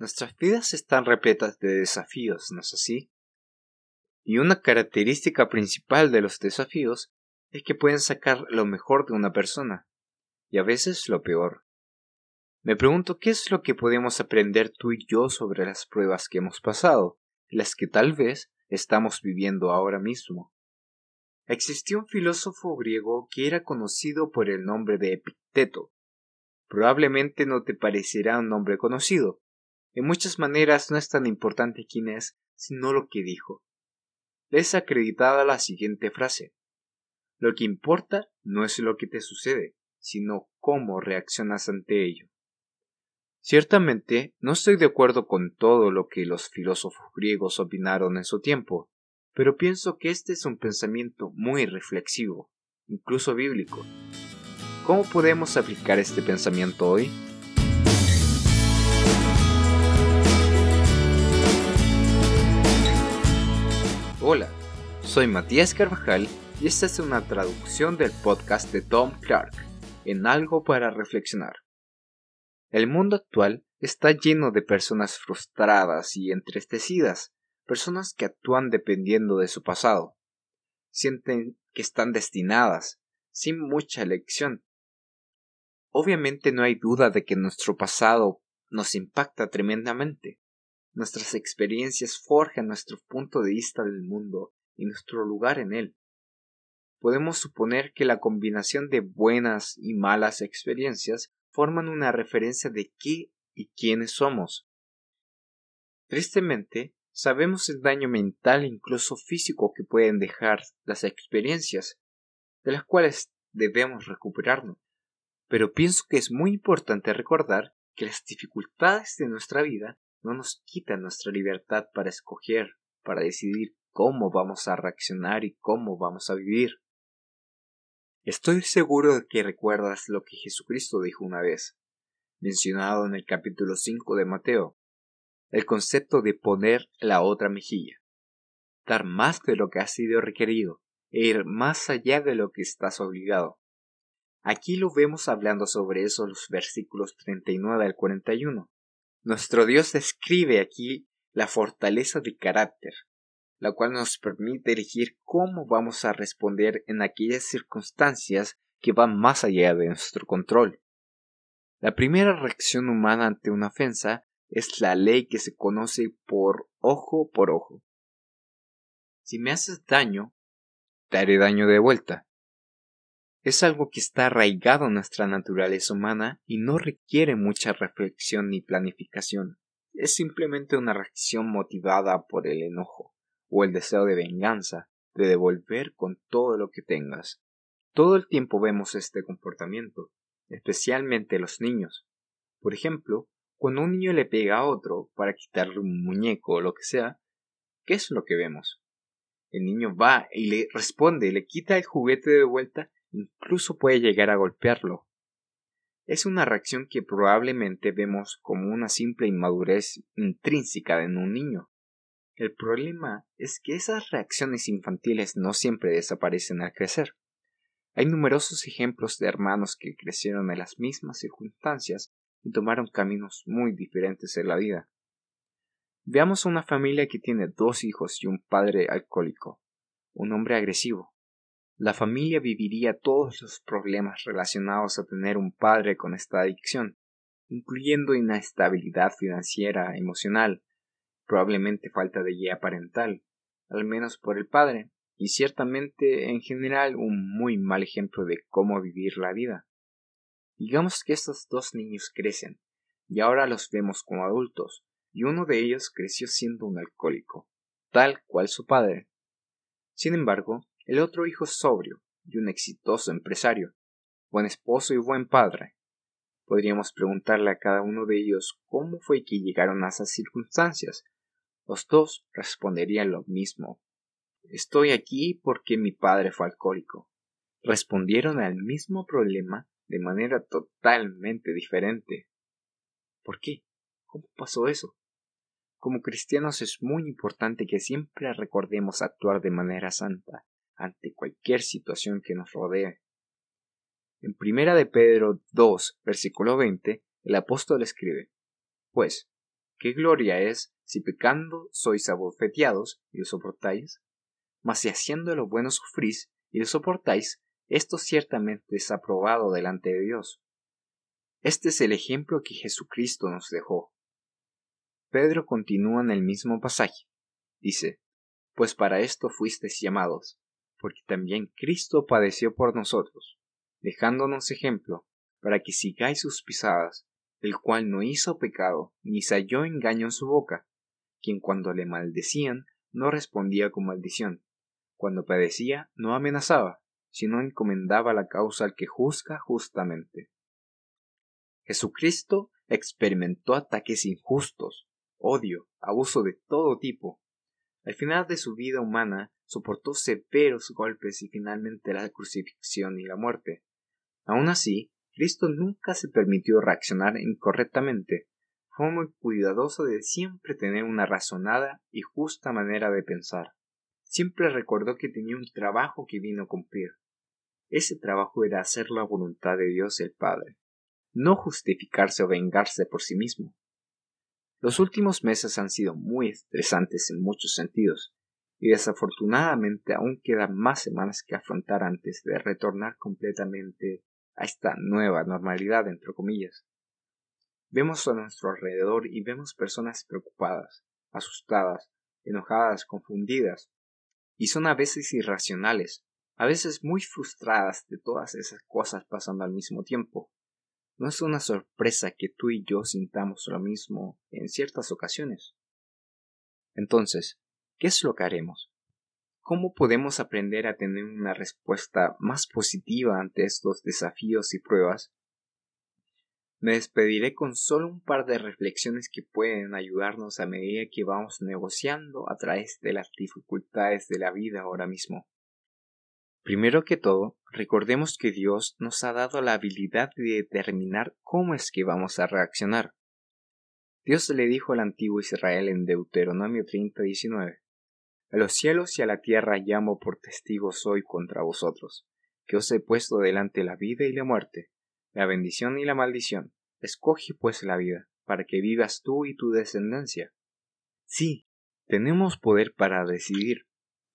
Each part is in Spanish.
Nuestras vidas están repletas de desafíos, ¿no es así? Y una característica principal de los desafíos es que pueden sacar lo mejor de una persona, y a veces lo peor. Me pregunto qué es lo que podemos aprender tú y yo sobre las pruebas que hemos pasado, las que tal vez estamos viviendo ahora mismo. Existió un filósofo griego que era conocido por el nombre de Epicteto. Probablemente no te parecerá un nombre conocido, en muchas maneras no es tan importante quién es, sino lo que dijo. es acreditada la siguiente frase. Lo que importa no es lo que te sucede, sino cómo reaccionas ante ello. Ciertamente, no estoy de acuerdo con todo lo que los filósofos griegos opinaron en su tiempo, pero pienso que este es un pensamiento muy reflexivo, incluso bíblico. ¿Cómo podemos aplicar este pensamiento hoy? Hola, soy Matías Carvajal y esta es una traducción del podcast de Tom Clark, en algo para reflexionar. El mundo actual está lleno de personas frustradas y entristecidas, personas que actúan dependiendo de su pasado. Sienten que están destinadas, sin mucha elección. Obviamente no hay duda de que nuestro pasado nos impacta tremendamente. Nuestras experiencias forjan nuestro punto de vista del mundo y nuestro lugar en él. Podemos suponer que la combinación de buenas y malas experiencias forman una referencia de qué y quiénes somos. Tristemente, sabemos el daño mental e incluso físico que pueden dejar las experiencias, de las cuales debemos recuperarnos. Pero pienso que es muy importante recordar que las dificultades de nuestra vida no nos quita nuestra libertad para escoger, para decidir cómo vamos a reaccionar y cómo vamos a vivir. Estoy seguro de que recuerdas lo que Jesucristo dijo una vez, mencionado en el capítulo 5 de Mateo, el concepto de poner la otra mejilla, dar más de lo que ha sido requerido e ir más allá de lo que estás obligado. Aquí lo vemos hablando sobre eso los versículos 39 al 41. Nuestro Dios describe aquí la fortaleza de carácter, la cual nos permite elegir cómo vamos a responder en aquellas circunstancias que van más allá de nuestro control. La primera reacción humana ante una ofensa es la ley que se conoce por ojo por ojo. Si me haces daño, te haré daño de vuelta es algo que está arraigado en nuestra naturaleza humana y no requiere mucha reflexión ni planificación. Es simplemente una reacción motivada por el enojo o el deseo de venganza, de devolver con todo lo que tengas. Todo el tiempo vemos este comportamiento, especialmente los niños. Por ejemplo, cuando un niño le pega a otro para quitarle un muñeco o lo que sea, ¿qué es lo que vemos? El niño va y le responde, le quita el juguete de vuelta incluso puede llegar a golpearlo. Es una reacción que probablemente vemos como una simple inmadurez intrínseca en un niño. El problema es que esas reacciones infantiles no siempre desaparecen al crecer. Hay numerosos ejemplos de hermanos que crecieron en las mismas circunstancias y tomaron caminos muy diferentes en la vida. Veamos una familia que tiene dos hijos y un padre alcohólico, un hombre agresivo, la familia viviría todos los problemas relacionados a tener un padre con esta adicción, incluyendo inestabilidad financiera, emocional, probablemente falta de guía parental, al menos por el padre, y ciertamente en general un muy mal ejemplo de cómo vivir la vida. Digamos que estos dos niños crecen, y ahora los vemos como adultos, y uno de ellos creció siendo un alcohólico, tal cual su padre. Sin embargo, el otro hijo sobrio y un exitoso empresario, buen esposo y buen padre. Podríamos preguntarle a cada uno de ellos cómo fue que llegaron a esas circunstancias. Los dos responderían lo mismo. Estoy aquí porque mi padre fue alcohólico. Respondieron al mismo problema de manera totalmente diferente. ¿Por qué? ¿Cómo pasó eso? Como cristianos es muy importante que siempre recordemos actuar de manera santa, ante cualquier situación que nos rodee. En primera de Pedro 2, versículo 20, el apóstol escribe, Pues, ¿Qué gloria es si pecando sois abofeteados y lo soportáis? Mas si haciendo lo bueno sufrís y lo soportáis, esto ciertamente es aprobado delante de Dios. Este es el ejemplo que Jesucristo nos dejó. Pedro continúa en el mismo pasaje. Dice, Pues para esto fuisteis llamados, porque también Cristo padeció por nosotros, dejándonos ejemplo, para que sigáis sus pisadas, el cual no hizo pecado, ni se halló engaño en su boca, quien cuando le maldecían no respondía con maldición, cuando padecía no amenazaba, sino encomendaba la causa al que juzga justamente. Jesucristo experimentó ataques injustos, odio, abuso de todo tipo. Al final de su vida humana soportó severos golpes y finalmente la crucifixión y la muerte. Aun así, Cristo nunca se permitió reaccionar incorrectamente. Fue muy cuidadoso de siempre tener una razonada y justa manera de pensar. Siempre recordó que tenía un trabajo que vino a cumplir. Ese trabajo era hacer la voluntad de Dios el Padre, no justificarse o vengarse por sí mismo. Los últimos meses han sido muy estresantes en muchos sentidos, y desafortunadamente aún quedan más semanas que afrontar antes de retornar completamente a esta nueva normalidad, entre comillas. Vemos a nuestro alrededor y vemos personas preocupadas, asustadas, enojadas, confundidas, y son a veces irracionales, a veces muy frustradas de todas esas cosas pasando al mismo tiempo. No es una sorpresa que tú y yo sintamos lo mismo en ciertas ocasiones. Entonces, ¿qué es lo que haremos? ¿Cómo podemos aprender a tener una respuesta más positiva ante estos desafíos y pruebas? Me despediré con solo un par de reflexiones que pueden ayudarnos a medida que vamos negociando a través de las dificultades de la vida ahora mismo. Primero que todo, recordemos que Dios nos ha dado la habilidad de determinar cómo es que vamos a reaccionar. Dios le dijo al antiguo Israel en Deuteronomio 30:19, A los cielos y a la tierra llamo por testigos hoy contra vosotros, que os he puesto delante la vida y la muerte, la bendición y la maldición. Escoge pues la vida, para que vivas tú y tu descendencia. Sí, tenemos poder para decidir,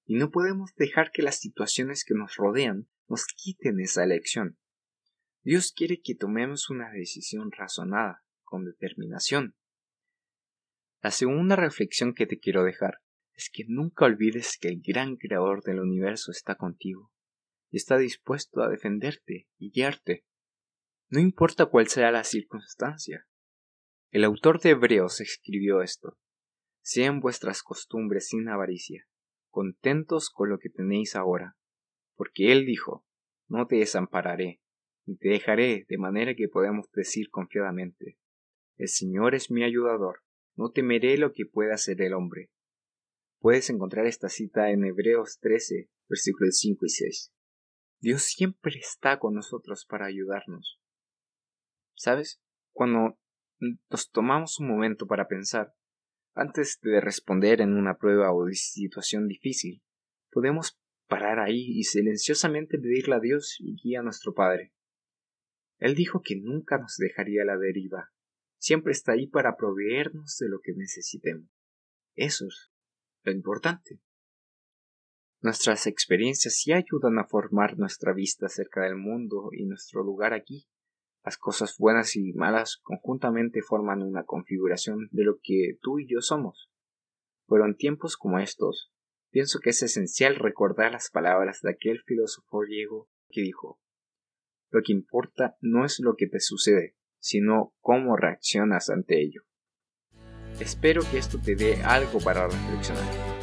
y no podemos dejar que las situaciones que nos rodean nos quiten esa elección. Dios quiere que tomemos una decisión razonada, con determinación. La segunda reflexión que te quiero dejar es que nunca olvides que el gran creador del universo está contigo y está dispuesto a defenderte y guiarte. No importa cuál sea la circunstancia. El autor de Hebreos escribió esto. Sean vuestras costumbres sin avaricia, contentos con lo que tenéis ahora, porque Él dijo, no te desampararé, ni te dejaré, de manera que podemos decir confiadamente, el Señor es mi ayudador, no temeré lo que pueda hacer el hombre. Puedes encontrar esta cita en Hebreos 13, versículos 5 y 6. Dios siempre está con nosotros para ayudarnos. ¿Sabes? Cuando nos tomamos un momento para pensar, antes de responder en una prueba o situación difícil, podemos parar ahí y silenciosamente pedirle a Dios y guía a nuestro Padre. Él dijo que nunca nos dejaría a la deriva, siempre está ahí para proveernos de lo que necesitemos. Eso es lo importante. Nuestras experiencias sí ayudan a formar nuestra vista acerca del mundo y nuestro lugar aquí. Las cosas buenas y malas conjuntamente forman una configuración de lo que tú y yo somos. Pero en tiempos como estos, pienso que es esencial recordar las palabras de aquel filósofo griego que dijo Lo que importa no es lo que te sucede, sino cómo reaccionas ante ello. Espero que esto te dé algo para reflexionar.